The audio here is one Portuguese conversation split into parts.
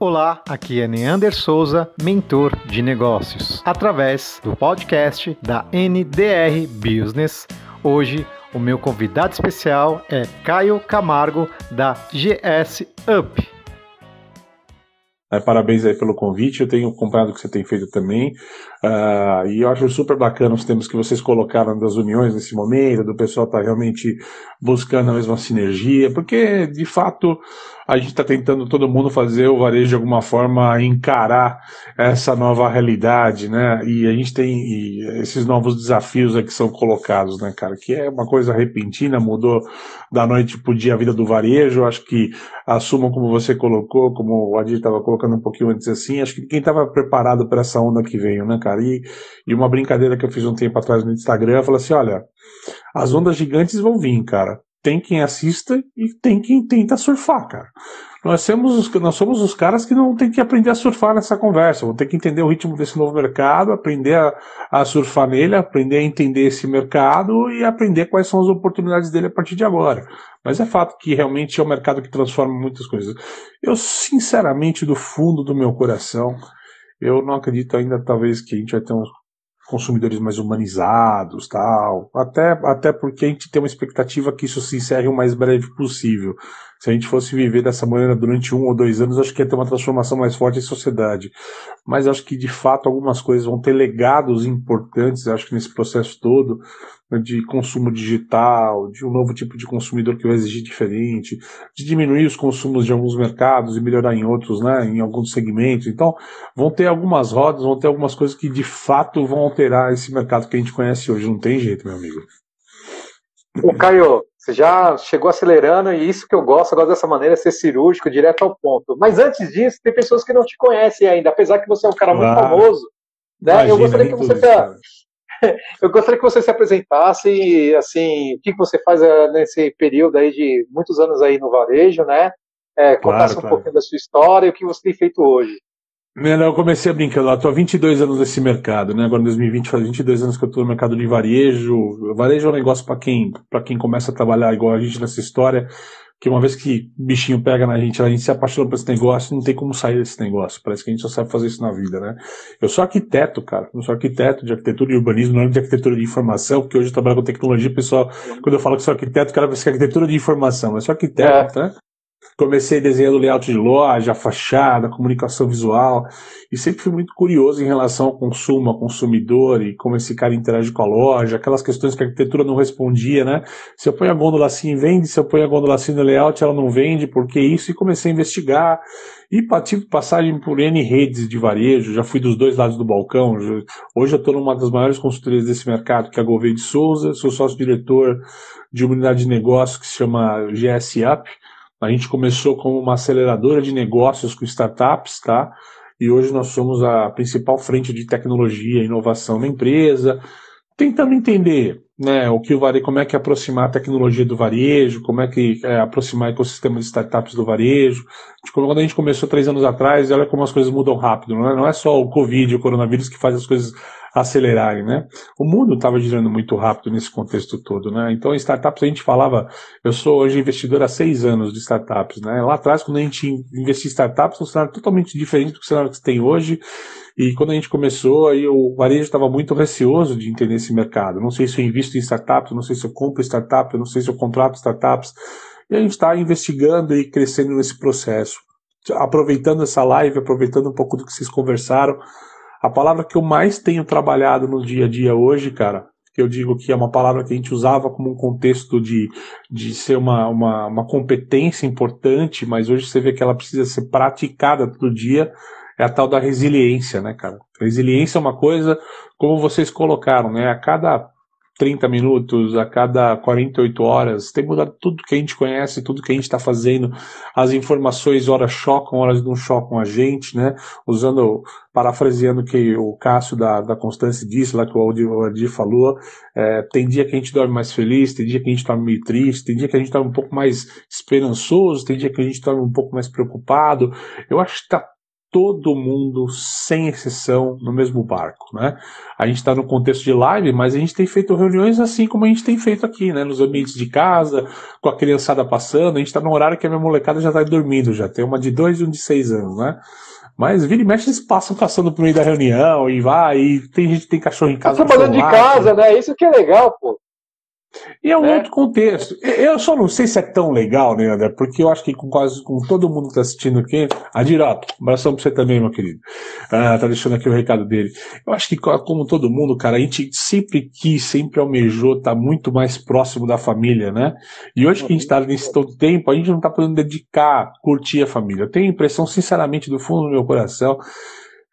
Olá, aqui é Neander Souza, mentor de negócios, através do podcast da NDR Business. Hoje, o meu convidado especial é Caio Camargo, da GS Up. É, parabéns aí pelo convite, eu tenho acompanhado o que você tem feito também, uh, e eu acho super bacana os temas que vocês colocaram das uniões nesse momento, do pessoal estar tá realmente buscando a mesma sinergia, porque de fato a gente está tentando todo mundo fazer o varejo de alguma forma encarar essa nova realidade, né? E a gente tem esses novos desafios que são colocados, né, cara? Que é uma coisa repentina, mudou da noite para o dia a vida do varejo. Acho que assumam como você colocou, como o Adir estava colocando um pouquinho antes assim, acho que quem estava preparado para essa onda que veio, né, cara? E, e uma brincadeira que eu fiz um tempo atrás no Instagram, eu falei assim: olha, as ondas gigantes vão vir, cara tem quem assista e tem quem tenta surfar, cara. Nós somos, os, nós somos os caras que não tem que aprender a surfar nessa conversa, vão ter que entender o ritmo desse novo mercado, aprender a, a surfar nele, aprender a entender esse mercado e aprender quais são as oportunidades dele a partir de agora. Mas é fato que realmente é um mercado que transforma muitas coisas. Eu, sinceramente, do fundo do meu coração, eu não acredito ainda, talvez, que a gente vai ter uns consumidores mais humanizados, tal. Até, até porque a gente tem uma expectativa que isso se encerre o mais breve possível. Se a gente fosse viver dessa maneira durante um ou dois anos, acho que ia ter uma transformação mais forte em sociedade. Mas acho que, de fato, algumas coisas vão ter legados importantes, acho que nesse processo todo, né, de consumo digital, de um novo tipo de consumidor que vai exigir diferente, de diminuir os consumos de alguns mercados e melhorar em outros, né, em alguns segmentos. Então, vão ter algumas rodas, vão ter algumas coisas que, de fato, vão alterar esse mercado que a gente conhece hoje. Não tem jeito, meu amigo. O Caio, você já chegou acelerando e isso que eu gosto, eu gosto dessa maneira, ser cirúrgico, direto ao ponto. Mas antes disso, tem pessoas que não te conhecem ainda, apesar que você é um cara muito ah, famoso. Né? Imagina, eu gostaria que você isso, eu gostaria que você se apresentasse, assim, o que você faz eh, nesse período aí de muitos anos aí no varejo, né? É, contasse claro, um claro. pouquinho da sua história e o que você tem feito hoje. Eu comecei brincando, eu estou há 22 anos nesse mercado, né? Agora em 2020 faz 22 anos que eu estou no mercado de varejo. Varejo é um negócio para quem, quem começa a trabalhar igual a gente nessa história, que uma vez que bichinho pega na gente, a gente se apaixona por esse negócio, não tem como sair desse negócio. Parece que a gente só sabe fazer isso na vida, né? Eu sou arquiteto, cara. Eu sou arquiteto de arquitetura e urbanismo, não é de arquitetura de informação, porque hoje eu trabalho com tecnologia, pessoal, quando eu falo que sou arquiteto, o cara pensa que é arquitetura de informação, mas sou arquiteto, é. né? Comecei desenhando layout de loja, fachada, comunicação visual, e sempre fui muito curioso em relação ao consumo, ao consumidor e como esse cara interage com a loja, aquelas questões que a arquitetura não respondia, né? Se eu ponho a gôndola assim, vende, se eu ponho a gôndola assim no layout, ela não vende, por que isso? E comecei a investigar. E tive passagem por N redes de varejo, já fui dos dois lados do balcão. Hoje eu estou numa das maiores consultorias desse mercado, que é a Gouveia de Souza, sou sócio-diretor de uma unidade de negócio que se chama GS Up a gente começou como uma aceleradora de negócios com startups, tá? E hoje nós somos a principal frente de tecnologia e inovação na empresa, tentando entender né, o que o varejo, como é que aproximar a tecnologia do varejo, como é que é, aproximar o ecossistema de startups do varejo. Tipo, quando a gente começou três anos atrás, olha como as coisas mudam rápido. Não é, não é só o Covid, o coronavírus que faz as coisas acelerarem, né? O mundo estava girando muito rápido nesse contexto todo, né? Então, startups a gente falava, eu sou hoje investidor há seis anos de startups, né? Lá atrás, quando a gente investia em startups, um cenário totalmente diferente do cenário que tem hoje. E quando a gente começou, aí o varejo estava muito receoso de entender esse mercado. Não sei se eu invisto em startups, não sei se eu compro startups, não sei se eu contrato startups. E a gente está investigando e crescendo nesse processo. Aproveitando essa live, aproveitando um pouco do que vocês conversaram, a palavra que eu mais tenho trabalhado no dia a dia hoje, cara, que eu digo que é uma palavra que a gente usava como um contexto de, de ser uma, uma, uma competência importante, mas hoje você vê que ela precisa ser praticada todo dia, é a tal da resiliência, né, cara? Resiliência é uma coisa, como vocês colocaram, né? A cada 30 minutos, a cada 48 horas, tem mudado tudo que a gente conhece, tudo que a gente está fazendo. As informações, horas chocam, horas não chocam a gente, né? Usando, parafraseando que o Cássio da, da Constância disse, lá que o o Aldir falou, é, tem dia que a gente dorme mais feliz, tem dia que a gente dorme meio triste, tem dia que a gente dorme um pouco mais esperançoso, tem dia que a gente dorme um pouco mais preocupado. Eu acho que está todo mundo, sem exceção, no mesmo barco, né? A gente está no contexto de live, mas a gente tem feito reuniões assim como a gente tem feito aqui, né? Nos ambientes de casa, com a criançada passando. A gente está no horário que a minha molecada já está dormindo, já tem uma de dois e um de seis anos, né? Mas vira e mexe, eles passam caçando pro meio da reunião e vai, e tem gente que tem cachorro em casa. Tá trabalhando de casa, né? Isso que é legal, pô. E é um né? outro contexto. Eu só não sei se é tão legal, né, André? Porque eu acho que com quase com todo mundo que está assistindo aqui, Adirato, um abração para você também, meu querido. Ah, tá deixando aqui o recado dele. Eu acho que, como todo mundo, cara, a gente sempre quis, sempre almejou estar tá muito mais próximo da família, né? E hoje que a gente está nesse todo tempo, a gente não está podendo dedicar, curtir a família. Eu tenho a impressão, sinceramente, do fundo do meu coração,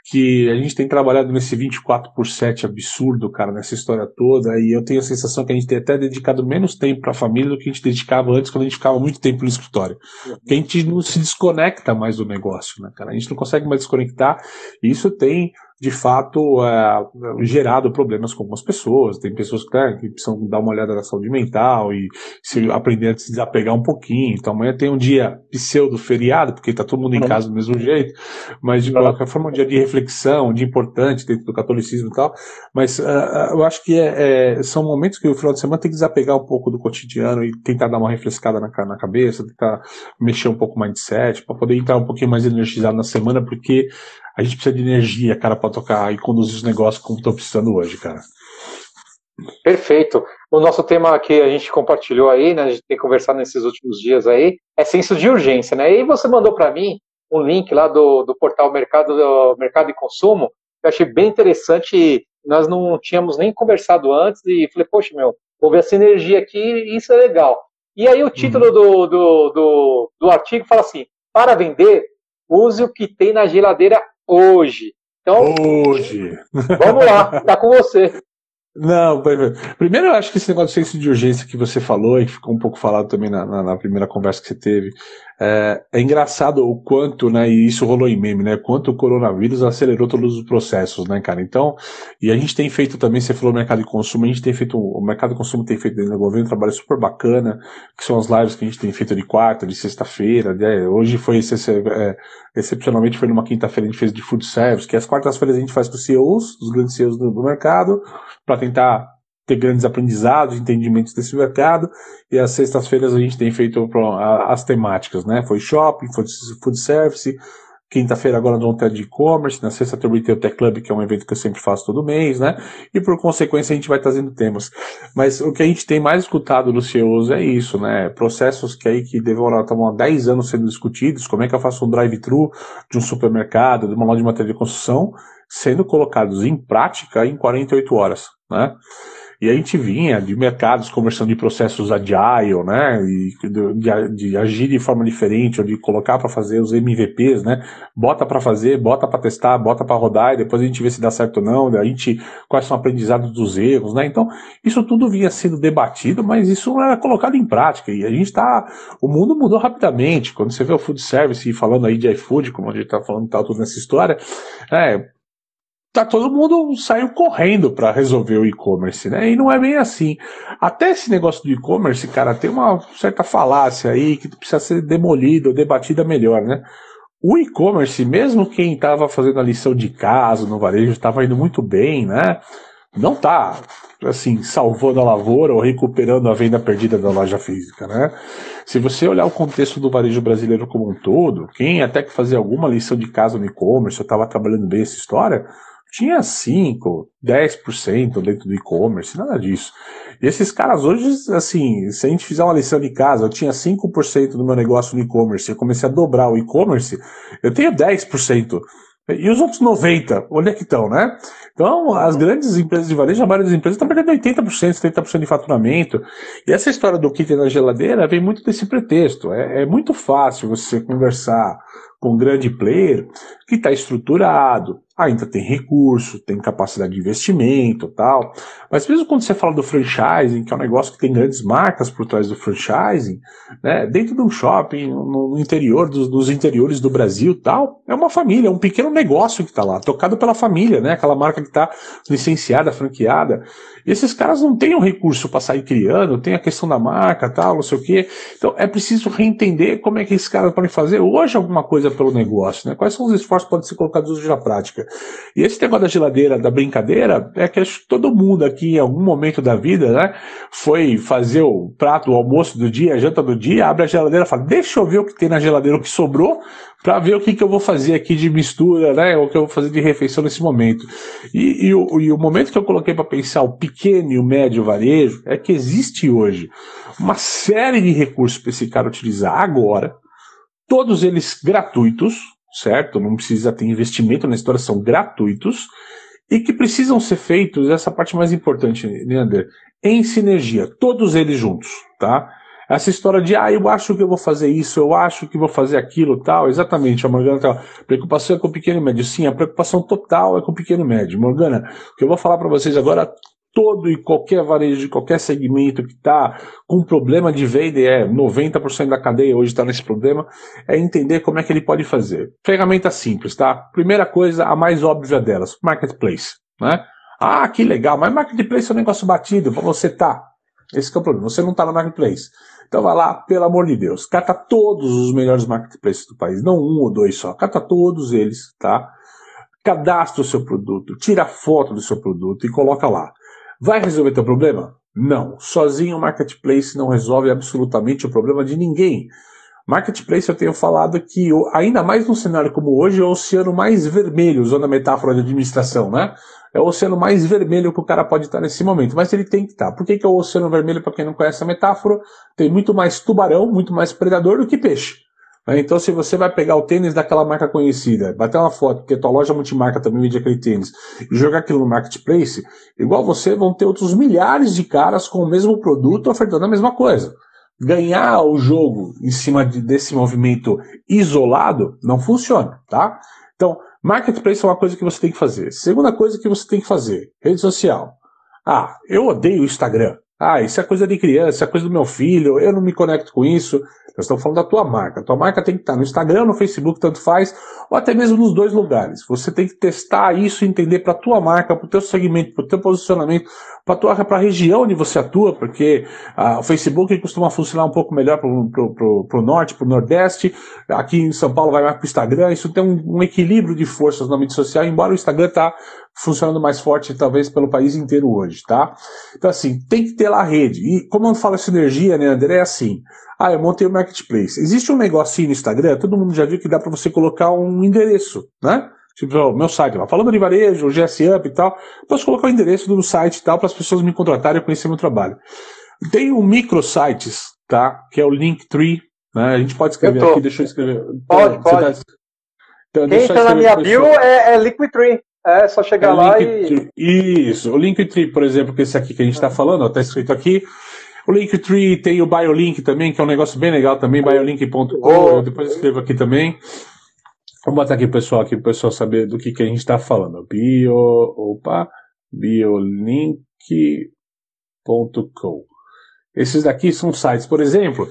que a gente tem trabalhado nesse 24 por 7 absurdo, cara, nessa história toda, e eu tenho a sensação que a gente tem até dedicado menos tempo para a família do que a gente dedicava antes, quando a gente ficava muito tempo no escritório. Porque a gente não se desconecta mais do negócio, né, cara? A gente não consegue mais desconectar, e isso tem de fato é, gerado problemas com algumas pessoas. Tem pessoas que, né, que, precisam dar uma olhada na saúde mental e se aprender a se desapegar um pouquinho. Então amanhã tem um dia pseudo feriado, porque está todo mundo em uhum. casa do mesmo jeito, mas de qualquer forma um dia de reflexão, um dia importante dentro do catolicismo e tal. Mas uh, eu acho que é, é, são momentos que o final de semana tem que desapegar um pouco do cotidiano e tentar dar uma refrescada na, na cabeça, tentar mexer um pouco o mindset, para poder entrar um pouquinho mais energizado na semana, porque a gente precisa de energia, cara, para tocar e conduzir os negócios como estou precisando hoje, cara. Perfeito. O nosso tema que a gente compartilhou aí, né, a gente tem conversado nesses últimos dias aí, é senso de urgência, né? E você mandou para mim um link lá do, do portal Mercado, do Mercado e Consumo, que eu achei bem interessante. Nós não tínhamos nem conversado antes e falei, poxa, meu, vou ver essa energia aqui e isso é legal. E aí o título uhum. do, do, do, do artigo fala assim: para vender, use o que tem na geladeira hoje. Então, hoje. Vamos lá, tá com você. Não, primeiro eu acho que esse negócio de senso de urgência que você falou e que ficou um pouco falado também na, na, na primeira conversa que você teve, é, é, engraçado o quanto, né, e isso rolou em meme, né, quanto o coronavírus acelerou todos os processos, né, cara. Então, e a gente tem feito também, você falou mercado de consumo, a gente tem feito, o mercado de consumo tem feito dentro do governo um trabalho super bacana, que são as lives que a gente tem feito de quarta, de sexta-feira, né, hoje foi, é, excepcionalmente foi numa quinta-feira a gente fez de food service, que as quartas-feiras a gente faz com os CEOs, os grandes CEOs do, do mercado, para tentar ter grandes aprendizados, entendimentos desse mercado. E às sextas-feiras a gente tem feito as temáticas, né? Foi shopping, foi food service. Quinta-feira agora nós vamos ter de e-commerce, na sexta também tem o Tech Club, que é um evento que eu sempre faço todo mês, né? E por consequência a gente vai trazendo temas. Mas o que a gente tem mais escutado dos CEOs é isso, né? Processos que aí que demoram estão há 10 anos sendo discutidos, como é que eu faço um drive-thru de um supermercado, de uma loja de material de construção, sendo colocados em prática em 48 horas, né? E a gente vinha de mercados conversando de processos agile, né? E de, de agir de forma diferente, ou de colocar para fazer os MVPs, né? Bota para fazer, bota para testar, bota para rodar e depois a gente vê se dá certo ou não. A gente quais são aprendizados dos erros, né? Então isso tudo vinha sendo debatido, mas isso não era colocado em prática. E a gente está, o mundo mudou rapidamente. Quando você vê o food service falando aí de iFood, como a gente está falando tal tudo nessa história, é, tá todo mundo saiu correndo para resolver o e-commerce, né? E não é bem assim. Até esse negócio do e-commerce, cara, tem uma certa falácia aí que precisa ser demolida ou debatida melhor, né? O e-commerce, mesmo quem estava fazendo a lição de casa no varejo, estava indo muito bem, né? Não tá assim salvando a lavoura ou recuperando a venda perdida da loja física, né? Se você olhar o contexto do varejo brasileiro como um todo, quem até que fazia alguma lição de casa no e-commerce, eu estava trabalhando bem essa história, tinha 5, 10% dentro do e-commerce, nada disso. E esses caras hoje, assim, se a gente fizer uma lição de casa, eu tinha 5% do meu negócio no e-commerce, eu comecei a dobrar o e-commerce, eu tenho 10%. E os outros 90%, onde é que estão, né? Então, as grandes empresas de varejo, a maioria das empresas estão perdendo 80%, 70% de faturamento. E essa história do kit na geladeira vem muito desse pretexto. É, é muito fácil você conversar com um grande player que está estruturado, ainda tem recurso, tem capacidade de investimento tal. Mas mesmo quando você fala do franchising, que é um negócio que tem grandes marcas por trás do franchising, né, dentro de um shopping, no, interior, dos, dos, interiores do Brasil tal, é uma família, é um pequeno negócio que está lá, tocado pela família, né, aquela marca que está licenciada, franqueada. E esses caras não têm o um recurso para sair criando, tem a questão da marca tal, não sei o quê. Então é preciso reentender como é que esses caras podem fazer hoje alguma coisa pelo negócio, né? Quais são os esforços que podem ser colocados hoje na prática? E esse negócio da geladeira, da brincadeira, é que acho que todo mundo aqui, em algum momento da vida, né, foi fazer o prato, o almoço do dia, a janta do dia, abre a geladeira e fala: deixa eu ver o que tem na geladeira, o que sobrou, para ver o que, que eu vou fazer aqui de mistura, né, o que eu vou fazer de refeição nesse momento. E, e, o, e o momento que eu coloquei para pensar o pequeno e o médio varejo é que existe hoje uma série de recursos para esse cara utilizar agora, todos eles gratuitos, certo? Não precisa ter investimento na história, são gratuitos e que precisam ser feitos, essa parte mais importante, Leander, em sinergia, todos eles juntos, tá? Essa história de, ah, eu acho que eu vou fazer isso, eu acho que vou fazer aquilo, tal, exatamente, a Morgana tá, preocupação é com o pequeno e médio, sim, a preocupação total é com o pequeno e médio. Morgana, o que eu vou falar para vocês agora todo e qualquer varejo de qualquer segmento que está com problema de venda, e é 90% da cadeia hoje está nesse problema, é entender como é que ele pode fazer. Ferramenta simples, tá? Primeira coisa, a mais óbvia delas, marketplace, né? Ah, que legal, mas marketplace é um negócio batido, você tá. Esse é o problema, você não está no marketplace. Então vai lá, pelo amor de Deus, cata todos os melhores marketplaces do país, não um ou dois só, cata todos eles, tá? Cadastra o seu produto, tira foto do seu produto e coloca lá. Vai resolver teu problema? Não. Sozinho o marketplace não resolve absolutamente o problema de ninguém. Marketplace eu tenho falado que, ainda mais num cenário como hoje, é o oceano mais vermelho, usando a metáfora de administração, né? É o oceano mais vermelho que o cara pode estar nesse momento, mas ele tem que estar. Por que, que é o oceano vermelho, para quem não conhece a metáfora? Tem muito mais tubarão, muito mais predador do que peixe. Né? Então, se você vai pegar o tênis daquela marca conhecida, bater uma foto, porque a tua loja multimarca também vende aquele tênis, e jogar aquilo no marketplace, igual você, vão ter outros milhares de caras com o mesmo produto ofertando a mesma coisa. Ganhar o jogo em cima de, desse movimento isolado não funciona, tá? Então, marketplace é uma coisa que você tem que fazer. Segunda coisa que você tem que fazer, rede social. Ah, eu odeio o Instagram. Ah, isso é coisa de criança, isso é coisa do meu filho, eu não me conecto com isso. Nós estamos falando da tua marca. A tua marca tem que estar no Instagram, no Facebook, tanto faz, ou até mesmo nos dois lugares. Você tem que testar isso entender para a tua marca, para o teu segmento, para o teu posicionamento, para a região onde você atua, porque ah, o Facebook costuma funcionar um pouco melhor para o norte, para o nordeste. Aqui em São Paulo vai mais para o Instagram. Isso tem um, um, equilíbrio de forças na mídia social, embora o Instagram está funcionando mais forte, talvez, pelo país inteiro hoje, tá? Então, assim, tem que ter lá a rede. E como eu falo sinergia, né, André, é assim. Ah, eu montei o um marketplace. Existe um negocinho no Instagram, todo mundo já viu que dá para você colocar um endereço, né? Tipo, o meu site lá, falando de varejo, GS Up e tal, posso colocar o endereço do site e tal para as pessoas me contratarem e conhecer meu trabalho. Tem o microsites, tá? Que é o Linktree, né? A gente pode escrever aqui, deixa eu escrever. Pode, então, pode. Tá... Então, Quem entra na minha bio é, é Linktree. É só chegar é lá e. Isso, o Linktree, por exemplo, que é esse aqui que a gente está falando, está escrito aqui. O Linktree tem o BioLink também, que é um negócio bem legal também, biolink.com. Oh. Depois escrevo aqui também. Vou botar aqui o pessoal aqui para o pessoal saber do que, que a gente está falando. Bio, opa, biolink.com. Esses daqui são sites, por exemplo,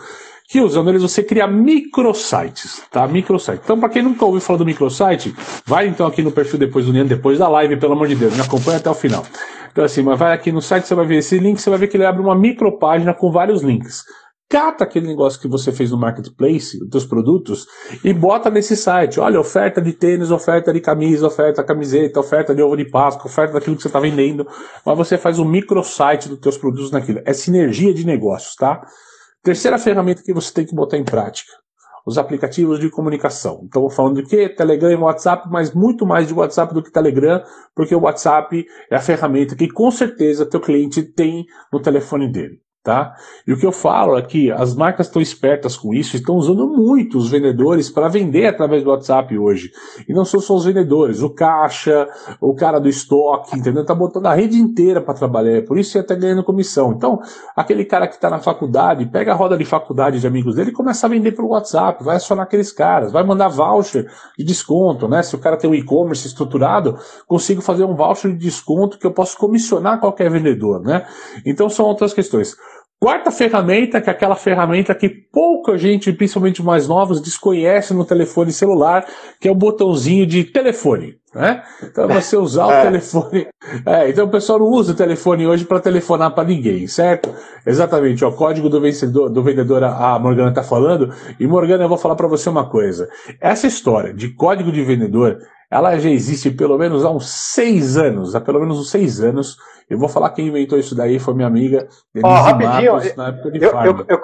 que usando eles você cria microsites, tá? Microsite. Então, para quem nunca ouviu falar do microsite, vai então aqui no perfil depois do Nian, depois da live, pelo amor de Deus, me acompanha até o final. Então, assim, mas vai aqui no site, você vai ver esse link, você vai ver que ele abre uma micropágina com vários links cata aquele negócio que você fez no marketplace, os seus produtos, e bota nesse site. Olha, oferta de tênis, oferta de camisa, oferta de camiseta, oferta de ovo de Páscoa, oferta daquilo que você está vendendo. Mas você faz um microsite dos teus produtos naquilo. É sinergia de negócios, tá? Terceira ferramenta que você tem que botar em prática. Os aplicativos de comunicação. Então, falando de quê? Telegram e WhatsApp, mas muito mais de WhatsApp do que Telegram, porque o WhatsApp é a ferramenta que com certeza teu cliente tem no telefone dele. Tá? E o que eu falo é que as marcas estão espertas com isso, estão usando muito os vendedores para vender através do WhatsApp hoje. E não são só os vendedores, o caixa, o cara do estoque, entendeu? Tá botando a rede inteira para trabalhar, por isso ele tá ganhando comissão. Então, aquele cara que está na faculdade, pega a roda de faculdade de amigos dele e começa a vender pelo WhatsApp, vai acionar aqueles caras, vai mandar voucher de desconto, né? Se o cara tem um e-commerce estruturado, consigo fazer um voucher de desconto que eu posso comissionar qualquer vendedor, né? Então são outras questões. Quarta ferramenta, que é aquela ferramenta que pouca gente, principalmente mais novos, desconhece no telefone celular, que é o botãozinho de telefone. Né? Então você usar o é. telefone. É, então o pessoal não usa o telefone hoje para telefonar para ninguém, certo? Exatamente, o código do vencedor, do vendedor a Morgana está falando. E Morgana, eu vou falar para você uma coisa. Essa história de código de vendedor, ela já existe pelo menos há uns seis anos, há pelo menos uns seis anos. Eu vou falar quem inventou isso daí, foi minha amiga Denise oh, rapidinho, Matos, na época de eu, eu, eu,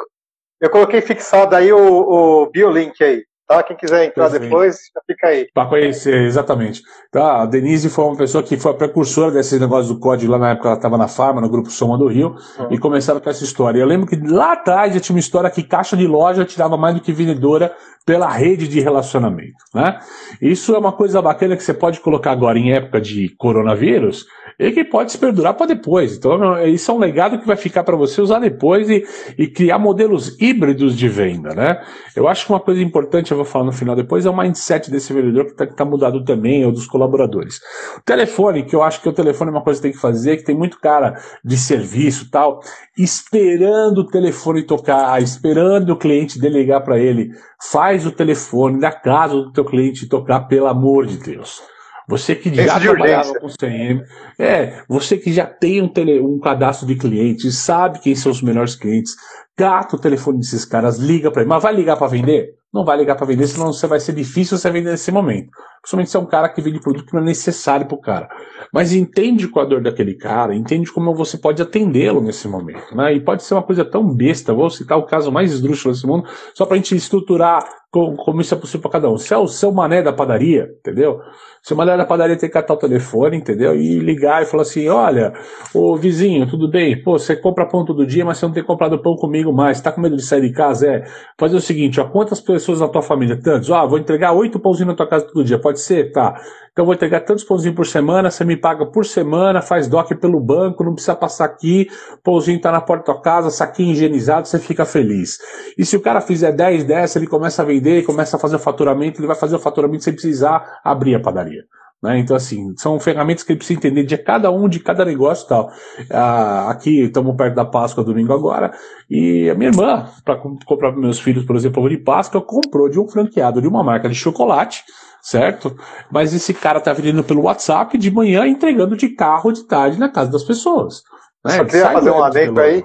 eu, coloquei fixado aí o, o biolink aí. Tá? Quem quiser entrar depois, já fica aí. Para conhecer, exatamente. Tá, a Denise foi uma pessoa que foi a precursora desse negócio do código lá na época, ela estava na Farma, no grupo Soma do Rio, uhum. e começaram com essa história. Eu lembro que lá atrás já tinha uma história que caixa de loja tirava mais do que vendedora pela rede de relacionamento. Né? Isso é uma coisa bacana que você pode colocar agora em época de coronavírus, e que pode se perdurar para depois. Então, isso é um legado que vai ficar para você usar depois e, e, criar modelos híbridos de venda, né? Eu acho que uma coisa importante, eu vou falar no final depois, é o mindset desse vendedor que está tá mudado também, ou dos colaboradores. O telefone, que eu acho que o telefone é uma coisa que tem que fazer, que tem muito cara de serviço tal, esperando o telefone tocar, esperando o cliente delegar para ele. Faz o telefone da casa do teu cliente tocar, pelo amor de Deus. Você que já trabalhava com CM, é, você que já tem um, tele, um cadastro de clientes, sabe quem são os melhores clientes, gata o telefone desses caras, liga para ele. Mas vai ligar para vender? Não vai ligar para vender, senão você vai ser difícil você vender nesse momento. Principalmente se é um cara que vende produto que não é necessário para o cara. Mas entende qual a dor daquele cara, entende como você pode atendê-lo nesse momento. Né? E pode ser uma coisa tão besta, vou citar o caso mais esdrúxulo desse mundo, só para a gente estruturar como, isso é possível para cada um. Se é o seu mané da padaria, entendeu? Se o mané da padaria tem que catar o telefone, entendeu? E ligar e falar assim: olha, ô vizinho, tudo bem? Pô, você compra pão todo dia, mas você não tem comprado pão comigo mais. Tá com medo de sair de casa? É. Fazer o seguinte: ó, quantas pessoas na tua família? Tantos? Ah, vou entregar oito pãozinhos na tua casa todo dia. Pode ser? Tá. Então vou entregar tantos pãozinhos por semana, você me paga por semana, faz DOC pelo banco, não precisa passar aqui, pãozinho tá na porta da tua casa, saquinho higienizado, você fica feliz. E se o cara fizer 10 dessa, ele começa a vender, começa a fazer o faturamento, ele vai fazer o faturamento sem precisar abrir a padaria. Né? Então, assim, são ferramentas que ele precisa entender de cada um, de cada negócio e tal. Ah, aqui estamos perto da Páscoa, domingo agora, e a minha irmã, para comprar para meus filhos, por exemplo, de Páscoa, comprou de um franqueado de uma marca de chocolate, certo? Mas esse cara tá vendendo pelo WhatsApp de manhã entregando de carro de tarde na casa das pessoas. Né? Só queria fazer um adendo aí.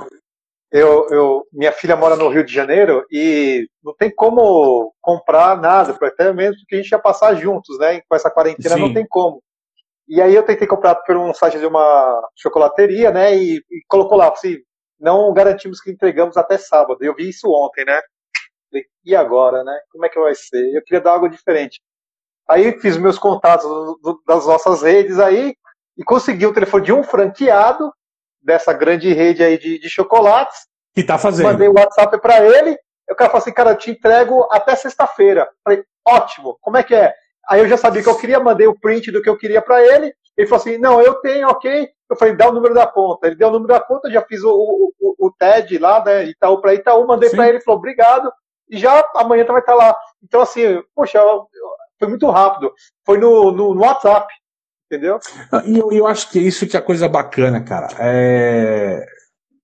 Eu, eu, minha filha mora no Rio de Janeiro e não tem como comprar nada, até mesmo porque a gente ia passar juntos, né? Com essa quarentena Sim. não tem como. E aí eu tentei comprar por um site de uma chocolateria, né? E, e colocou lá, assim, não garantimos que entregamos até sábado. Eu vi isso ontem, né? E agora, né? Como é que vai ser? Eu queria dar algo diferente. Aí fiz meus contatos do, do, das nossas redes aí e consegui o telefone de um franqueado dessa grande rede aí de, de chocolates. Que tá fazendo. Mandei o WhatsApp para ele. O cara falou assim, cara, eu te entrego até sexta-feira. Falei, ótimo, como é que é? Aí eu já sabia que eu queria, mandei o print do que eu queria para ele. Ele falou assim, não, eu tenho, ok. Eu falei, dá o número da conta. Ele deu o número da conta, já fiz o, o, o TED lá, né, Itaú para Itaú, mandei para ele, falou, obrigado. E já amanhã vai estar lá. Então, assim, poxa, foi muito rápido. Foi no, no, no WhatsApp, entendeu? Ah, e eu, eu acho que é isso que é a coisa bacana, cara. É,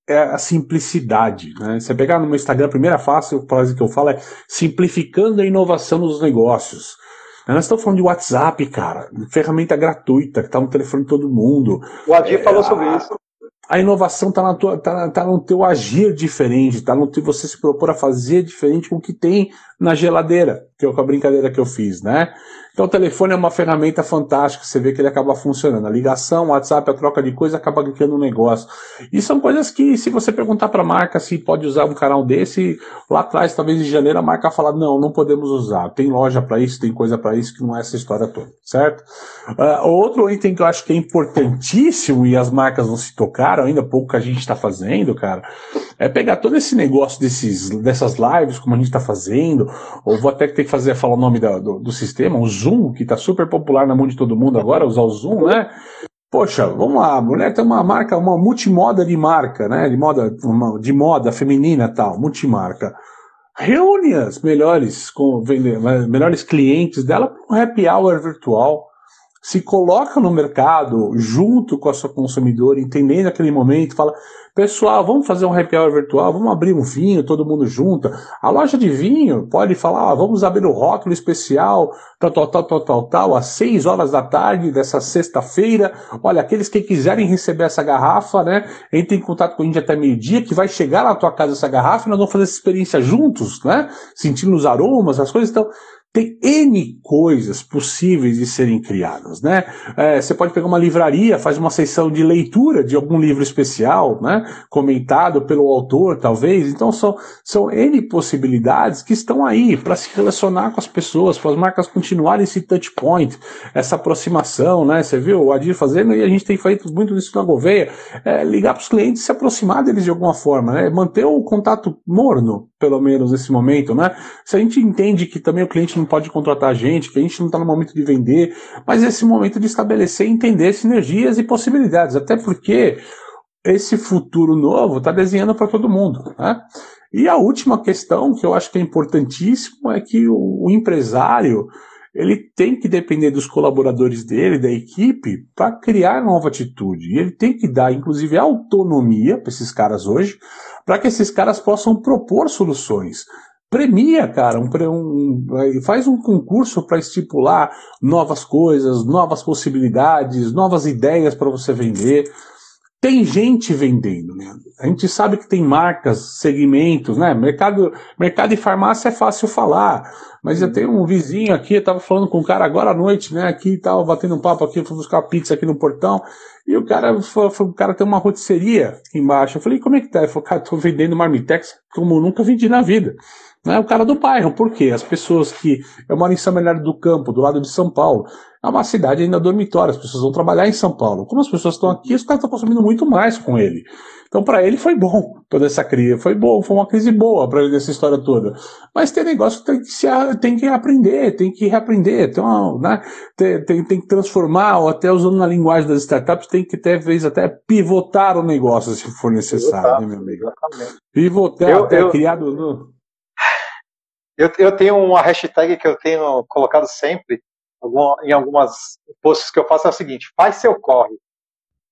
é a simplicidade. Né? Você pegar no meu Instagram, a primeira frase que eu falo é simplificando a inovação nos negócios. Nós estamos falando de WhatsApp, cara, ferramenta gratuita que está no telefone de todo mundo. O Adir é, falou sobre isso. A inovação está tá, tá no teu agir diferente, está no teu você se propor a fazer diferente com o que tem na geladeira, que é a brincadeira que eu fiz, né? Então o telefone é uma ferramenta fantástica, você vê que ele acaba funcionando. A ligação, o WhatsApp, a troca de coisa acaba criando um negócio. E são coisas que, se você perguntar para a marca se pode usar um canal desse, lá atrás, talvez em janeiro, a marca fala: não, não podemos usar. Tem loja para isso, tem coisa para isso, que não é essa história toda, certo? Uh, outro item que eu acho que é importantíssimo e as marcas não se tocaram ainda, pouco que a gente está fazendo, cara, é pegar todo esse negócio desses, dessas lives, como a gente está fazendo, ou vou até ter que fazer, falar o nome da, do, do, sistema, o Zoom, que está super popular na mão de todo mundo agora, usar o Zoom, né? Poxa, vamos lá, a mulher tem uma marca, uma multimoda de marca, né? De moda, uma, de moda feminina tal, multimarca. Reúne as melhores, com, melhores clientes dela para um happy hour virtual se coloca no mercado junto com a sua consumidora, entendendo aquele momento, fala, pessoal, vamos fazer um happy hour virtual, vamos abrir um vinho, todo mundo junto. A loja de vinho pode falar, ah, vamos abrir o rótulo especial, tal, tal, tal, tal, tal, tal, às 6 horas da tarde dessa sexta-feira. Olha, aqueles que quiserem receber essa garrafa, né, entrem em contato com a gente até meio-dia, que vai chegar na tua casa essa garrafa e nós vamos fazer essa experiência juntos, né, sentindo os aromas, as coisas. Então, tem N coisas possíveis de serem criadas, né? É, você pode pegar uma livraria, faz uma sessão de leitura de algum livro especial, né? Comentado pelo autor, talvez. Então são, são N possibilidades que estão aí para se relacionar com as pessoas, para as marcas continuarem esse touch point, essa aproximação, né? Você viu o Adir fazendo e a gente tem feito muito isso na Gouveia, é, ligar para os clientes, se aproximar deles de alguma forma, né? Manter o contato morno, pelo menos nesse momento, né? Se a gente entende que também o cliente não pode contratar a gente, que a gente não está no momento de vender, mas esse momento de estabelecer e entender sinergias e possibilidades, até porque esse futuro novo está desenhando para todo mundo. Né? E a última questão que eu acho que é importantíssimo é que o, o empresário ele tem que depender dos colaboradores dele, da equipe, para criar nova atitude. E ele tem que dar, inclusive, autonomia para esses caras hoje, para que esses caras possam propor soluções premia, cara, um, um, faz um concurso para estipular novas coisas, novas possibilidades, novas ideias para você vender. Tem gente vendendo, né? A gente sabe que tem marcas, segmentos, né? Mercado, mercado e farmácia é fácil falar, mas eu tenho um vizinho aqui, eu tava falando com um cara agora à noite, né? Aqui tava batendo um papo aqui, fui buscar pizza aqui no portão, e o cara falou, o cara tem uma rotisseria aqui embaixo. Eu falei, como é que tá? Ele falou, cara, tô vendendo marmitex como nunca vendi na vida. Né? O cara do bairro, por quê? As pessoas que. Eu moro em São Bernardo do Campo, do lado de São Paulo. É uma cidade ainda dormitória, as pessoas vão trabalhar em São Paulo. Como as pessoas estão aqui, os caras estão consumindo muito mais com ele. Então, para ele foi bom toda essa crise. Foi bom, foi uma crise boa para ele dessa história toda. Mas tem negócio que tem que, se, tem que aprender, tem que reaprender, tem, uma, né, tem, tem, tem, que transformar, ou até usando na linguagem das startups, tem que ter, vezes até pivotar o negócio se for necessário, pivotar, né, meu amigo? Exatamente. Pivotar, eu, até eu... criado. No... Eu, eu tenho uma hashtag que eu tenho colocado sempre em algumas posts que eu faço é o seguinte: faz seu corre.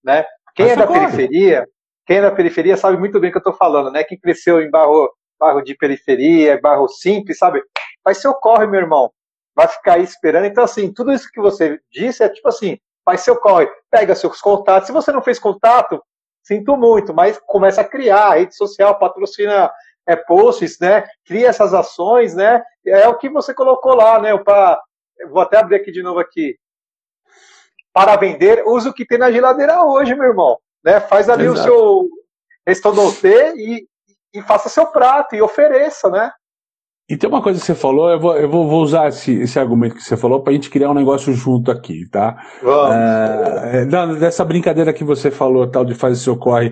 Né? Quem faz é da corre. periferia, quem é da periferia sabe muito bem o que eu estou falando, né? Quem cresceu em bairro, bairro de periferia, bairro simples, sabe? Faz seu corre, meu irmão. Vai ficar aí esperando. Então, assim, tudo isso que você disse é tipo assim: faz seu corre, pega seus contatos. Se você não fez contato, sinto muito, mas começa a criar rede social, patrocina é, posts, né? Cria essas ações, né? É o que você colocou lá, né? Pra, vou até abrir aqui de novo aqui. Para vender, usa o que tem na geladeira hoje, meu irmão. Né? Faz ali Exato. o seu restaurante e, e faça seu prato e ofereça, né? E tem uma coisa que você falou, eu vou, eu vou, vou usar esse, esse argumento que você falou para a gente criar um negócio junto aqui, tá? Vamos. É, é dessa brincadeira que você falou, tal, de fazer seu corre.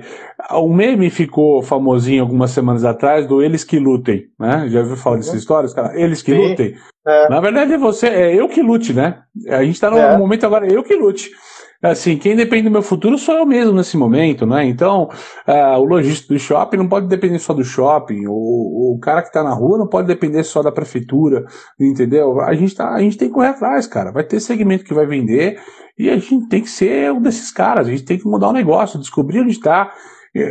O meme ficou famosinho algumas semanas atrás do Eles que Lutem, né? Já ouviu falar uhum. dessas histórias, cara? Eles que Sim. Lutem. É. Na verdade é você, é eu que lute, né? A gente está no é. momento agora, eu que lute assim, quem depende do meu futuro sou eu mesmo nesse momento, né? Então, uh, o lojista do shopping não pode depender só do shopping, o, o cara que está na rua não pode depender só da prefeitura, entendeu? A gente, tá, a gente tem que correr atrás, cara. Vai ter segmento que vai vender e a gente tem que ser um desses caras, a gente tem que mudar o negócio, descobrir onde está.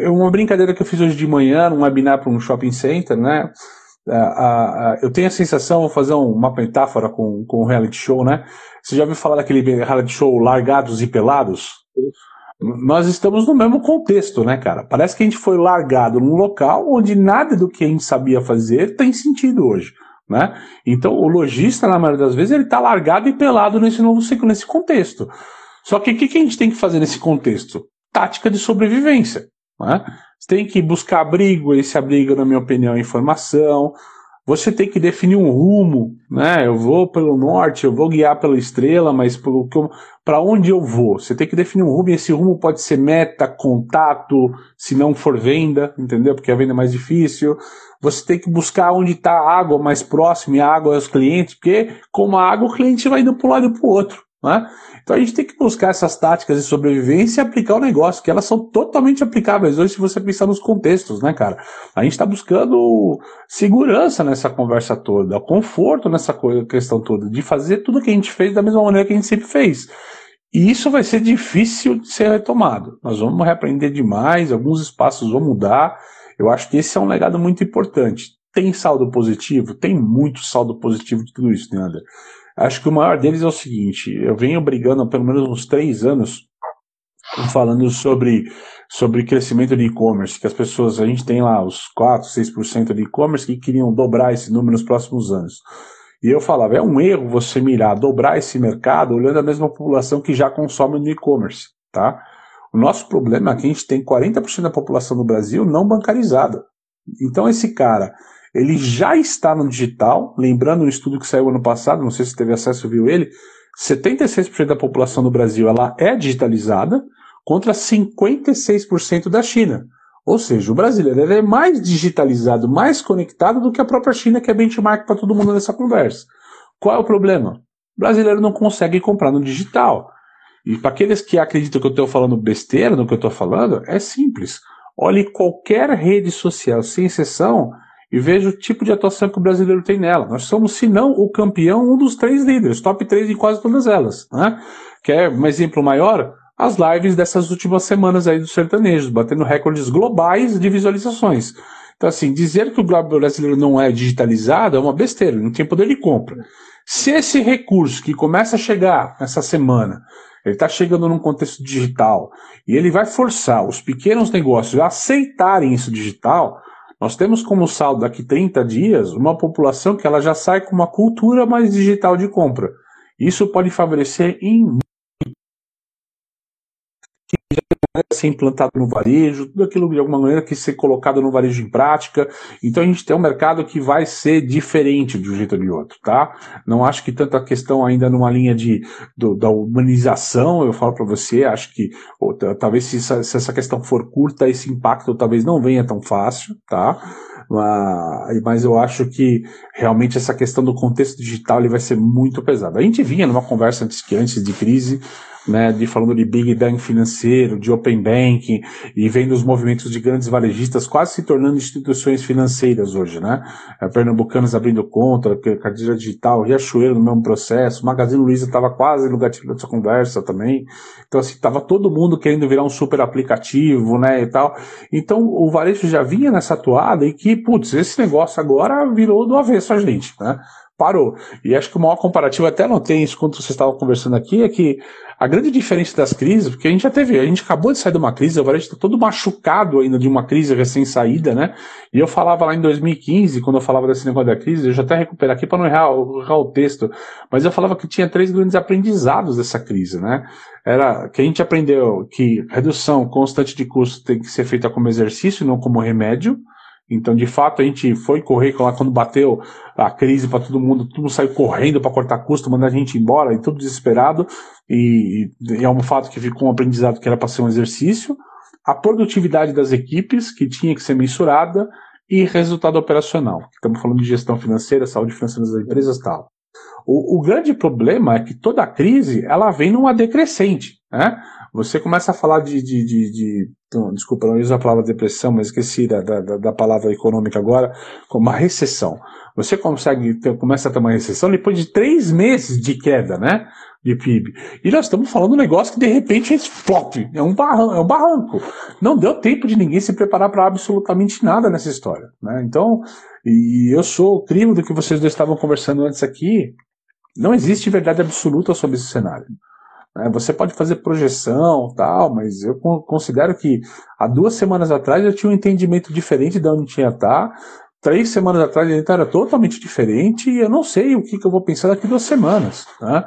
Uma brincadeira que eu fiz hoje de manhã, num webinar para um shopping center, né? Uh, uh, eu tenho a sensação, vou fazer uma metáfora com, com o reality show, né? Você já ouviu falar daquele reality show Largados e Pelados? Nós estamos no mesmo contexto, né, cara? Parece que a gente foi largado num local onde nada do que a gente sabia fazer tem sentido hoje. Né? Então, o lojista, na maioria das vezes, ele está largado e pelado nesse novo ciclo, nesse contexto. Só que o que, que a gente tem que fazer nesse contexto? Tática de sobrevivência. Né? Você tem que buscar abrigo, esse abrigo, na minha opinião, é informação, você tem que definir um rumo, né? Eu vou pelo norte, eu vou guiar pela estrela, mas para onde eu vou? Você tem que definir um rumo e esse rumo pode ser meta, contato, se não for venda, entendeu? Porque a venda é mais difícil. Você tem que buscar onde está a água mais próxima e a água aos clientes, porque com a água o cliente vai indo para um lado e para o outro. Né? Então a gente tem que buscar essas táticas de sobrevivência e aplicar o negócio, que elas são totalmente aplicáveis hoje se você pensar nos contextos, né, cara? A gente está buscando segurança nessa conversa toda, conforto nessa questão toda, de fazer tudo que a gente fez da mesma maneira que a gente sempre fez. E isso vai ser difícil de ser retomado. Nós vamos reaprender demais, alguns espaços vão mudar. Eu acho que esse é um legado muito importante. Tem saldo positivo? Tem muito saldo positivo de tudo isso, né, André? Acho que o maior deles é o seguinte: eu venho brigando pelo menos uns três anos falando sobre, sobre crescimento de e-commerce, que as pessoas, a gente tem lá os 4, 6% de e-commerce que queriam dobrar esse número nos próximos anos. E eu falava, é um erro você mirar, dobrar esse mercado olhando a mesma população que já consome no e-commerce, tá? O nosso problema é que a gente tem 40% da população do Brasil não bancarizada. Então esse cara ele já está no digital. Lembrando um estudo que saiu ano passado, não sei se teve acesso, viu ele, 76% da população do Brasil ela é digitalizada contra 56% da China. Ou seja, o brasileiro é mais digitalizado, mais conectado do que a própria China, que é benchmark para todo mundo nessa conversa. Qual é o problema? O brasileiro não consegue comprar no digital. E para aqueles que acreditam que eu estou falando besteira no que eu estou falando, é simples. Olhe qualquer rede social, sem exceção, e veja o tipo de atuação que o brasileiro tem nela. Nós somos, se não o campeão, um dos três líderes, top 3 em quase todas elas. Né? Quer um exemplo maior? As lives dessas últimas semanas aí dos sertanejos, batendo recordes globais de visualizações. Então, assim, dizer que o brasileiro não é digitalizado é uma besteira, não tem poder de compra. Se esse recurso que começa a chegar nessa semana, ele está chegando num contexto digital, e ele vai forçar os pequenos negócios a aceitarem isso digital, nós temos como saldo daqui 30 dias uma população que ela já sai com uma cultura mais digital de compra. Isso pode favorecer em ser implantado no varejo, tudo aquilo de alguma maneira que ser colocado no varejo em prática. Então a gente tem um mercado que vai ser diferente de um jeito ou de outro, tá? Não acho que tanta questão ainda numa linha de do, da humanização, eu falo para você, acho que ou, talvez se essa, se essa questão for curta, esse impacto talvez não venha tão fácil, tá? mas eu acho que realmente essa questão do contexto digital ele vai ser muito pesado. A gente vinha numa conversa antes, antes de crise, né, de falando de Big Bang financeiro, de Open Banking, e vendo os movimentos de grandes varejistas quase se tornando instituições financeiras hoje, né? É, Pernambucanos abrindo conta, carteira digital, Riachuelo no mesmo processo, Magazine Luiza estava quase no gatilho dessa conversa também. Então, assim, estava todo mundo querendo virar um super aplicativo, né, e tal. Então, o varejo já vinha nessa toada e que, putz, esse negócio agora virou do avesso a gente, né? Parou. E acho que o maior comparativo, até não tem isso quando vocês estavam conversando aqui, é que a grande diferença das crises, porque a gente já teve, a gente acabou de sair de uma crise, o varejo está todo machucado ainda de uma crise recém-saída, né? E eu falava lá em 2015, quando eu falava desse negócio da crise, eu já até recuperar aqui para não errar, errar o texto, mas eu falava que tinha três grandes aprendizados dessa crise, né? Era que a gente aprendeu que redução constante de custo tem que ser feita como exercício, não como remédio. Então, de fato, a gente foi correr lá quando bateu a crise para todo mundo, todo mundo saiu correndo para cortar custo, mandar a gente embora, e tudo desesperado. E, e é um fato que ficou um aprendizado que era para ser um exercício. A produtividade das equipes, que tinha que ser mensurada, e resultado operacional. Estamos falando de gestão financeira, saúde financeira das empresas e tal. O, o, grande problema é que toda crise ela vem numa decrescente. Né? Você começa a falar de. de, de, de desculpa, não uso a palavra depressão, mas esqueci da, da, da palavra econômica agora, como uma recessão. Você consegue ter, começa a ter uma recessão depois de três meses de queda, né? De PIB. E nós estamos falando um negócio que de repente é flop, é um barranco, é um barranco. Não deu tempo de ninguém se preparar para absolutamente nada nessa história. Né? Então, e eu sou crivo do que vocês dois estavam conversando antes aqui. Não existe verdade absoluta sobre esse cenário. Né? Você pode fazer projeção, tal, mas eu considero que há duas semanas atrás eu tinha um entendimento diferente de onde tinha estar. Três semanas atrás ele era totalmente diferente e eu não sei o que, que eu vou pensar daqui duas semanas. Né?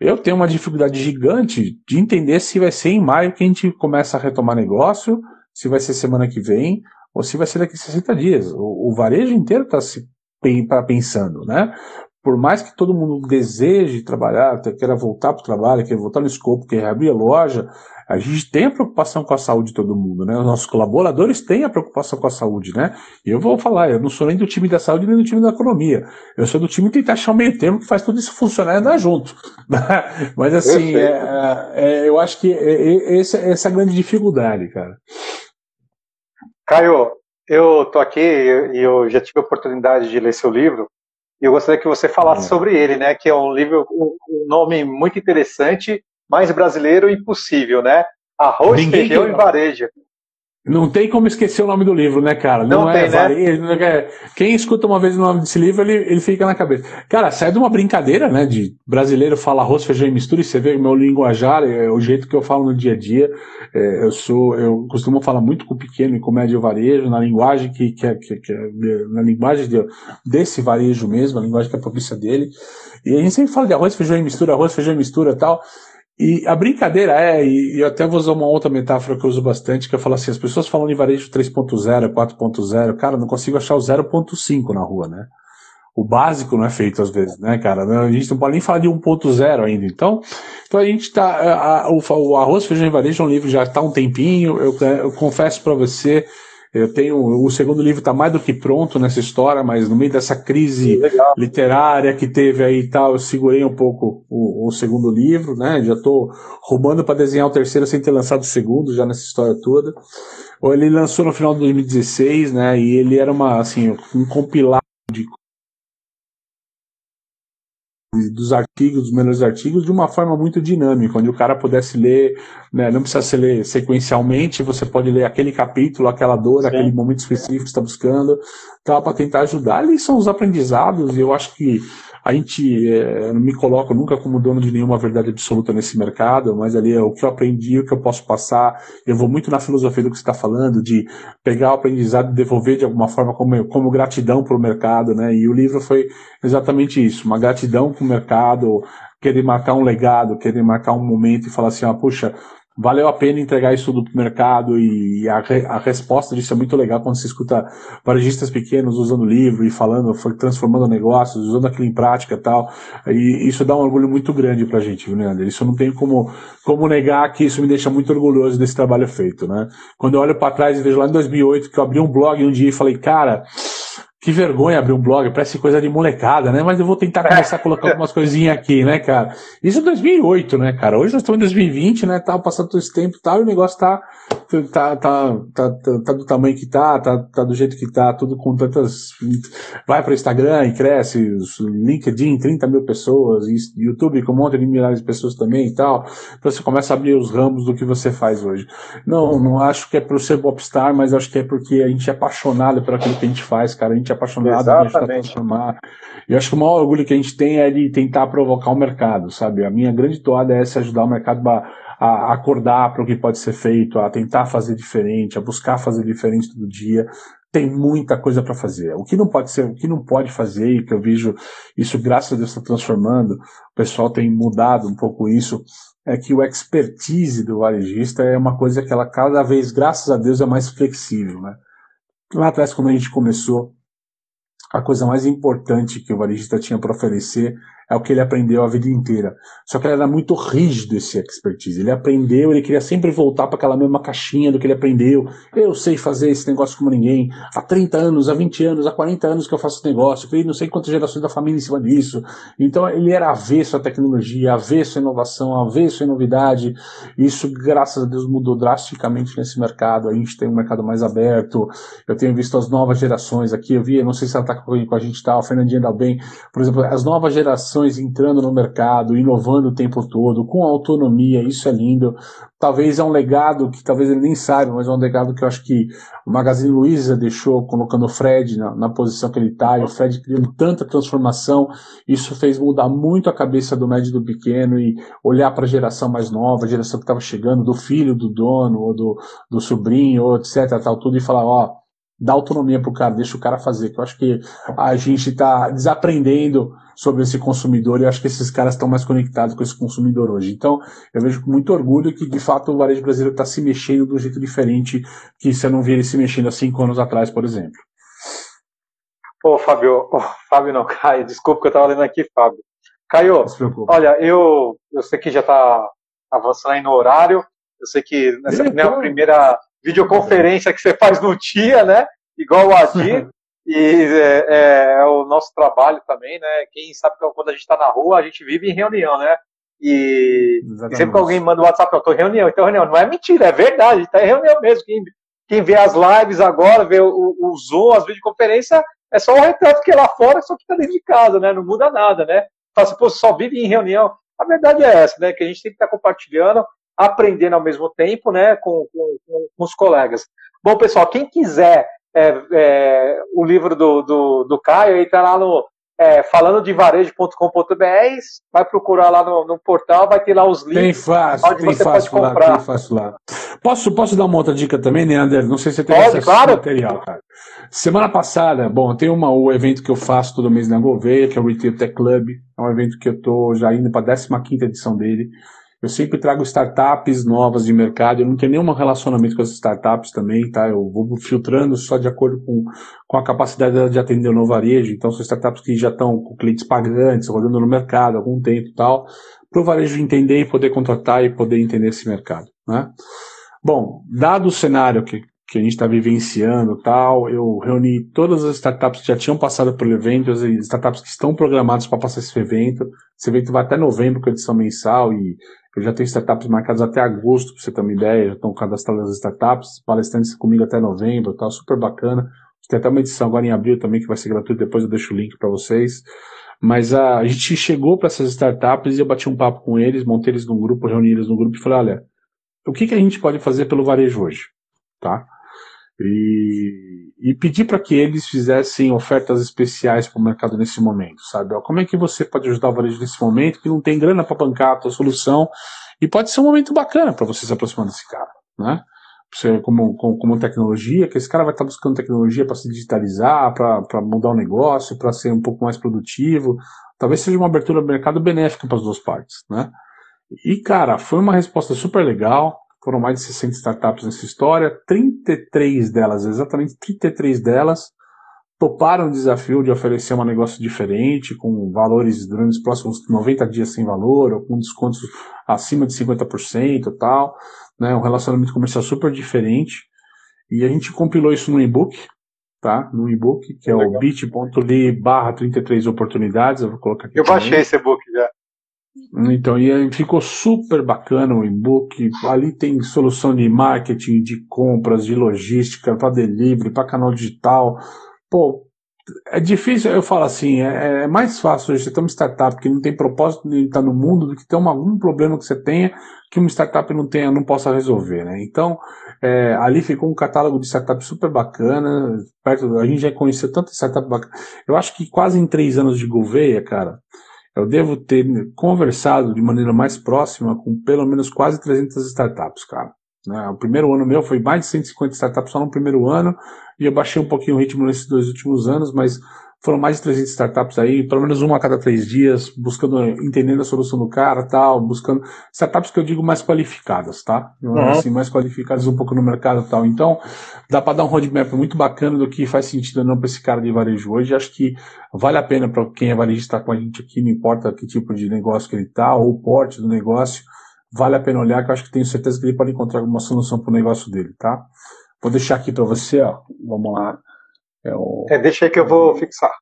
Eu tenho uma dificuldade gigante de entender se vai ser em maio que a gente começa a retomar negócio, se vai ser semana que vem ou se vai ser daqui a 60 dias. O, o varejo inteiro está se pensando, né? Por mais que todo mundo deseje trabalhar, queira voltar para o trabalho, queira voltar no escopo, queira abrir a loja, a gente tem a preocupação com a saúde de todo mundo, né? Os nossos colaboradores têm a preocupação com a saúde, né? E eu vou falar, eu não sou nem do time da saúde nem do time da economia. Eu sou do time que tenta achar um meio termo que faz tudo isso funcionar e andar junto. Mas assim, é, é, é, eu acho que é, é, essa, essa é a grande dificuldade, cara. Caio, eu tô aqui e eu já tive a oportunidade de ler seu livro e eu gostaria que você falasse sobre ele, né? Que é um livro, um, um nome muito interessante mais brasileiro impossível, né? Arroz, Ninguém feijão e varejo. Não tem como esquecer o nome do livro, né, cara? Não, não é tem, né? Quem escuta uma vez o nome desse livro, ele, ele fica na cabeça. Cara, sai de uma brincadeira, né? De brasileiro fala arroz, feijão e mistura, e você vê o meu linguajar, é o jeito que eu falo no dia a dia. É, eu sou, eu costumo falar muito com o pequeno em comédia e varejo, na linguagem que, que, é, que, que é, na linguagem de, desse varejo mesmo, a linguagem que é propícia dele. E a gente sempre fala de arroz, feijão e mistura, arroz, feijão e mistura tal. E a brincadeira é, e eu até vou usar uma outra metáfora que eu uso bastante, que eu falo assim, as pessoas falam de varejo 3.0, 4.0, cara, não consigo achar o 0.5 na rua, né? O básico não é feito às vezes, né, cara? A gente não pode nem falar de 1.0 ainda. Então, então a gente tá. A, a, o, o Arroz Feijão e Varejo é um livro já está um tempinho. Eu, eu confesso para você, eu tenho o segundo livro está mais do que pronto nessa história, mas no meio dessa crise Legal. literária que teve aí e tal, eu segurei um pouco o, o segundo livro, né? Já estou roubando para desenhar o terceiro sem ter lançado o segundo já nessa história toda. Ele lançou no final de 2016, né? E ele era uma assim um compilado de dos artigos, dos melhores artigos, de uma forma muito dinâmica, onde o cara pudesse ler, né, não precisa ser ler sequencialmente, você pode ler aquele capítulo, aquela dor, Sim. aquele momento específico que está buscando, tá, para tentar ajudar. Ali são os aprendizados, e eu acho que a gente é, não me coloco nunca como dono de nenhuma verdade absoluta nesse mercado, mas ali é o que eu aprendi, o que eu posso passar. Eu vou muito na filosofia do que você está falando, de pegar o aprendizado e devolver de alguma forma como, como gratidão para o mercado, né? E o livro foi exatamente isso, uma gratidão para o mercado, querer marcar um legado, querer marcar um momento e falar assim, ah, puxa, valeu a pena entregar isso tudo para o mercado e a, a resposta disso é muito legal quando você escuta varejistas pequenos usando livro e falando, transformando negócios, usando aquilo em prática e tal. E isso dá um orgulho muito grande para a gente, viu, Leandro? Isso não tem como, como negar que isso me deixa muito orgulhoso desse trabalho feito, né? Quando eu olho para trás e vejo lá em 2008 que eu abri um blog um dia e falei, cara, que vergonha abrir um blog, parece coisa de molecada, né? Mas eu vou tentar começar a colocar algumas coisinhas aqui, né, cara? Isso em 2008, né, cara? Hoje nós estamos em 2020, né? Tá passando todo esse tempo e tal, e o negócio tá, tá, tá, tá, tá, do tamanho que tá, tá, tá do jeito que tá, tudo com tantas. Vai para Instagram e cresce, LinkedIn, 30 mil pessoas, YouTube com um monte de milhares de pessoas também e tal. Então você começa a abrir os ramos do que você faz hoje. Não, não acho que é por ser popstar, mas acho que é porque a gente é apaixonado por aquilo que a gente faz, cara. A gente é apaixonado Exatamente. a transformar. E eu acho que o maior orgulho que a gente tem é de tentar provocar o mercado, sabe? A minha grande toada é essa ajudar o mercado a, a acordar para o que pode ser feito, a tentar fazer diferente, a buscar fazer diferente todo dia. Tem muita coisa para fazer. O que não pode ser, o que não pode fazer, e que eu vejo isso, graças a Deus, está transformando, o pessoal tem mudado um pouco isso, é que o expertise do varejista é uma coisa que ela cada vez, graças a Deus, é mais flexível, né? Lá atrás, quando a gente começou, a coisa mais importante que o varejista tinha para oferecer é o que ele aprendeu a vida inteira. Só que ele era muito rígido esse expertise. Ele aprendeu, ele queria sempre voltar para aquela mesma caixinha do que ele aprendeu. Eu sei fazer esse negócio como ninguém. Há 30 anos, há 20 anos, há 40 anos que eu faço esse negócio. Eu não sei quantas gerações da família em cima disso. Então ele era avesso à tecnologia, avesso à inovação, avesso à novidade. Isso, graças a Deus, mudou drasticamente nesse mercado. A gente tem um mercado mais aberto. Eu tenho visto as novas gerações aqui. Eu vi, não sei se ela está com a gente, tá? A Fernandinha dá bem. Por exemplo, as novas gerações entrando no mercado, inovando o tempo todo, com autonomia, isso é lindo. Talvez é um legado que talvez ele nem saiba, mas é um legado que eu acho que o Magazine Luiza deixou, colocando o Fred na, na posição que ele está, e o Fred criando tanta transformação, isso fez mudar muito a cabeça do médio e do pequeno e olhar para a geração mais nova, a geração que estava chegando, do filho do dono, ou do, do sobrinho, ou etc, tal, tudo, e falar, ó, dá autonomia pro cara, deixa o cara fazer. Que eu acho que a gente está desaprendendo sobre esse consumidor e eu acho que esses caras estão mais conectados com esse consumidor hoje. Então, eu vejo com muito orgulho que, de fato, o varejo brasileiro está se mexendo de um jeito diferente que você não via ele se mexendo há cinco anos atrás, por exemplo. Ô, Fábio, oh, Fábio não, Caio, desculpa que eu estava lendo aqui, Fábio. Caio, olha, eu, eu sei que já está avançando aí no horário, eu sei que nessa é a primeira videoconferência que você faz no dia, né? Igual o Adir. e é, é, é, o nosso trabalho também, né? Quem sabe que quando a gente está na rua, a gente vive em reunião, né? E, e sempre que alguém manda o um WhatsApp, eu estou em reunião, então reunião. Não é mentira, é verdade, está em reunião mesmo. Quem, quem vê as lives agora, vê o, o Zoom, as videoconferências, é só o retrato que é lá fora, só que está dentro de casa, né? Não muda nada, né? Fala assim, pô, só vive em reunião. A verdade é essa, né? Que a gente tem que estar tá compartilhando aprendendo ao mesmo tempo né, com, com, com os colegas. Bom, pessoal, quem quiser é, é, o livro do, do, do Caio, aí está lá no é, falando de varejo.com.br, vai procurar lá no, no, portal, vai ter lá os links. Tem fácil, tem fácil lá, tem fácil lá. Posso, posso dar uma outra dica também, Neander? Não sei se você tem Pode, claro. material, cara. Semana passada, bom, tem uma, o evento que eu faço todo mês na Gouveia, que é o Retail Tech Club. É um evento que eu estou já indo para a 15 edição dele. Eu sempre trago startups novas de mercado. Eu não tenho nenhum relacionamento com as startups também, tá? Eu vou filtrando só de acordo com, com a capacidade de atender o novo varejo. Então, são startups que já estão com clientes pagantes, rodando no mercado há algum tempo e tal, para o varejo entender e poder contratar e poder entender esse mercado, né? Bom, dado o cenário que, que a gente está vivenciando tal, eu reuni todas as startups que já tinham passado pelo evento, as startups que estão programadas para passar esse evento. Esse evento vai até novembro, com a edição mensal, e eu já tenho startups marcadas até agosto, para você ter uma ideia, já estão cadastradas as startups, palestrantes comigo até novembro, tal, super bacana. Tem até uma edição agora em abril também que vai ser gratuita, depois eu deixo o link para vocês. Mas a, a gente chegou para essas startups e eu bati um papo com eles, montei eles num grupo, reuni eles num grupo e falei, olha, o que, que a gente pode fazer pelo varejo hoje? Tá? E, e pedir para que eles fizessem ofertas especiais para o mercado nesse momento, sabe? Como é que você pode ajudar o varejo nesse momento que não tem grana para bancar a tua solução e pode ser um momento bacana para você se aproximar desse cara, né? Você, como, como, como, tecnologia, que esse cara vai estar buscando tecnologia para se digitalizar, para mudar o negócio, para ser um pouco mais produtivo. Talvez seja uma abertura do mercado benéfica para as duas partes, né? E, cara, foi uma resposta super legal. Foram mais de 60 startups nessa história, 33 delas, exatamente 33 delas, toparam o desafio de oferecer um negócio diferente, com valores durante os próximos 90 dias sem valor, ou com descontos acima de 50% e tal, né, um relacionamento comercial super diferente. E a gente compilou isso no e-book, tá? No e-book, que é Legal. o bit.ly barra 33 oportunidades, eu vou colocar aqui. Eu também. baixei esse e-book já. Então, e ficou super bacana o e-book. Ali tem solução de marketing, de compras, de logística, para delivery, para canal digital. Pô, é difícil, eu falo assim, é, é mais fácil você ter uma startup que não tem propósito de estar no mundo do que ter uma, algum problema que você tenha que uma startup não tenha, não possa resolver, né? Então, é, ali ficou um catálogo de startups super bacana, perto, a gente já conheceu tanta startup bacana. Eu acho que quase em três anos de Gouveia, cara, eu devo ter conversado de maneira mais próxima com pelo menos quase 300 startups, cara. Né? O primeiro ano meu foi mais de 150 startups só no primeiro ano, e eu baixei um pouquinho o ritmo nesses dois últimos anos, mas foram mais de 300 startups aí, pelo menos uma a cada três dias, buscando, entendendo a solução do cara, tal, buscando startups que eu digo mais qualificadas, tá? Uhum. Assim, mais qualificadas um pouco no mercado, tal. Então, dá para dar um roadmap muito bacana do que faz sentido ou não para esse cara de varejo hoje. Acho que vale a pena para quem é varejista estar com a gente aqui, não importa que tipo de negócio que ele tá ou o porte do negócio, vale a pena olhar, que eu acho que tenho certeza que ele pode encontrar alguma solução para o negócio dele, tá? Vou deixar aqui para você, ó. Vamos lá. É, o, é, deixa aí que eu vou fixar.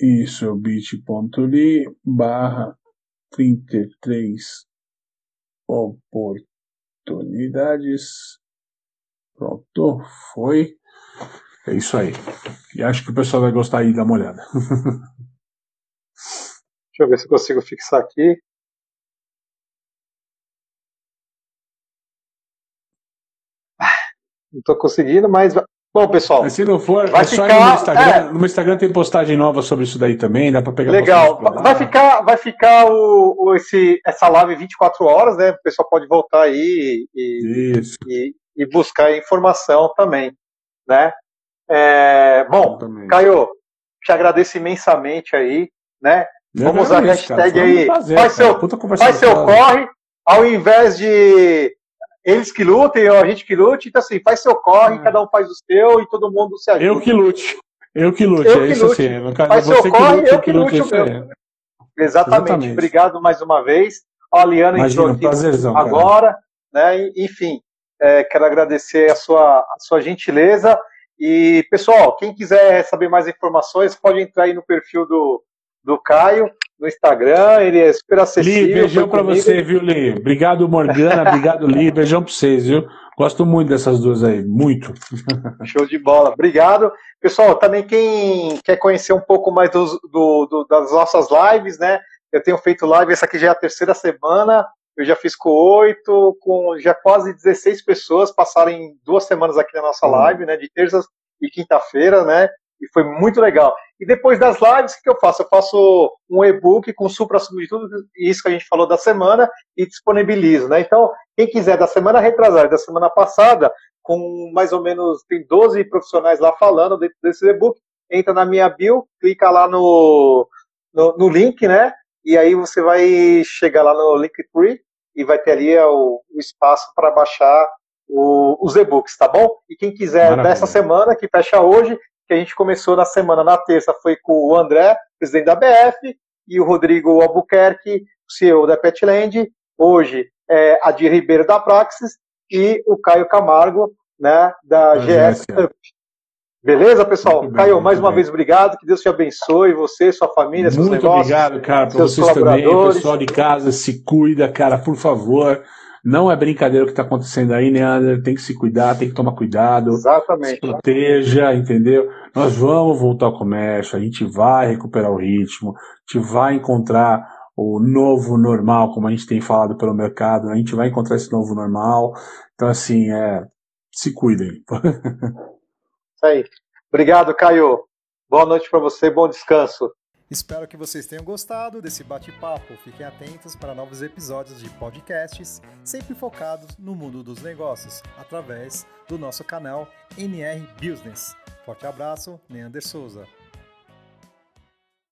Isso, é o bit.ly barra 33 oportunidades. Pronto, foi. É isso aí. E acho que o pessoal vai gostar aí, dá uma olhada. Deixa eu ver se eu consigo fixar aqui. Ah, não estou conseguindo, mas Bom, pessoal. Mas se não for, vai é ficar, no meu Instagram. É, no Instagram tem postagem nova sobre isso daí também, dá para pegar. Legal. Vai ficar, vai ficar o, o, esse, essa live 24 horas, né? O pessoal pode voltar aí e, e, e, buscar informação também, né? É, bom, Caio, te agradeço imensamente aí, né? Eu Vamos usar a hashtag cara, aí. prazer, faz seu, faz seu corre, ao invés de eles que lutem, a gente que lute, então assim, faz seu corre, é. cada um faz o seu e todo mundo se ajuda. Eu que lute. Eu que lute, eu é isso lute. assim. Caso, Mas você ocorre, que lute, eu que lute, lute Exatamente. Exatamente. Obrigado mais uma vez. A Liana Imagina, entrou aqui prazerzão, agora, cara. né? Enfim, é, quero agradecer a sua, a sua gentileza. E, pessoal, quem quiser saber mais informações, pode entrar aí no perfil do, do Caio, no Instagram, ele é super acessível. Li, beijão pra você, viu, Li? Obrigado, Morgana, obrigado, Li, beijão pra vocês, viu? Gosto muito dessas duas aí, muito. Show de bola, obrigado. Pessoal, também quem quer conhecer um pouco mais do, do, das nossas lives, né? Eu tenho feito live, essa aqui já é a terceira semana, eu já fiz com oito, com já quase 16 pessoas, passaram em duas semanas aqui na nossa live, né? De terças e quinta-feira, né? E foi muito legal. E depois das lives, o que eu faço? Eu faço um e-book com supra-sumo de tudo isso que a gente falou da semana e disponibilizo, né? Então, quem quiser da semana retrasada da semana passada, com mais ou menos, tem 12 profissionais lá falando dentro desse e-book, entra na minha bio, clica lá no, no, no, link, né? E aí você vai chegar lá no Linktree e vai ter ali o, o espaço para baixar o, os e-books, tá bom? E quem quiser Maravilha. dessa semana, que fecha hoje, que a gente começou na semana, na terça, foi com o André, presidente da BF, e o Rodrigo Albuquerque, CEO da Petland. Hoje é a Dir Ribeiro da Praxis e o Caio Camargo, né, da GS Up. Beleza, pessoal? Muito Caio, bem, mais uma bem. vez, obrigado. Que Deus te abençoe, você, sua família, seus muito negócios. Muito obrigado, cara, para vocês também. O pessoal de casa, se cuida, cara, por favor. Não é brincadeira o que está acontecendo aí, né? Tem que se cuidar, tem que tomar cuidado. Exatamente. Se proteja, entendeu? Nós vamos voltar ao comércio, a gente vai recuperar o ritmo, a gente vai encontrar o novo normal, como a gente tem falado pelo mercado, a gente vai encontrar esse novo normal. Então, assim, é, se cuidem. Isso aí. Obrigado, Caio. Boa noite para você, bom descanso. Espero que vocês tenham gostado desse bate-papo. Fiquem atentos para novos episódios de podcasts, sempre focados no mundo dos negócios, através do nosso canal NR Business. Forte abraço, Neander Souza.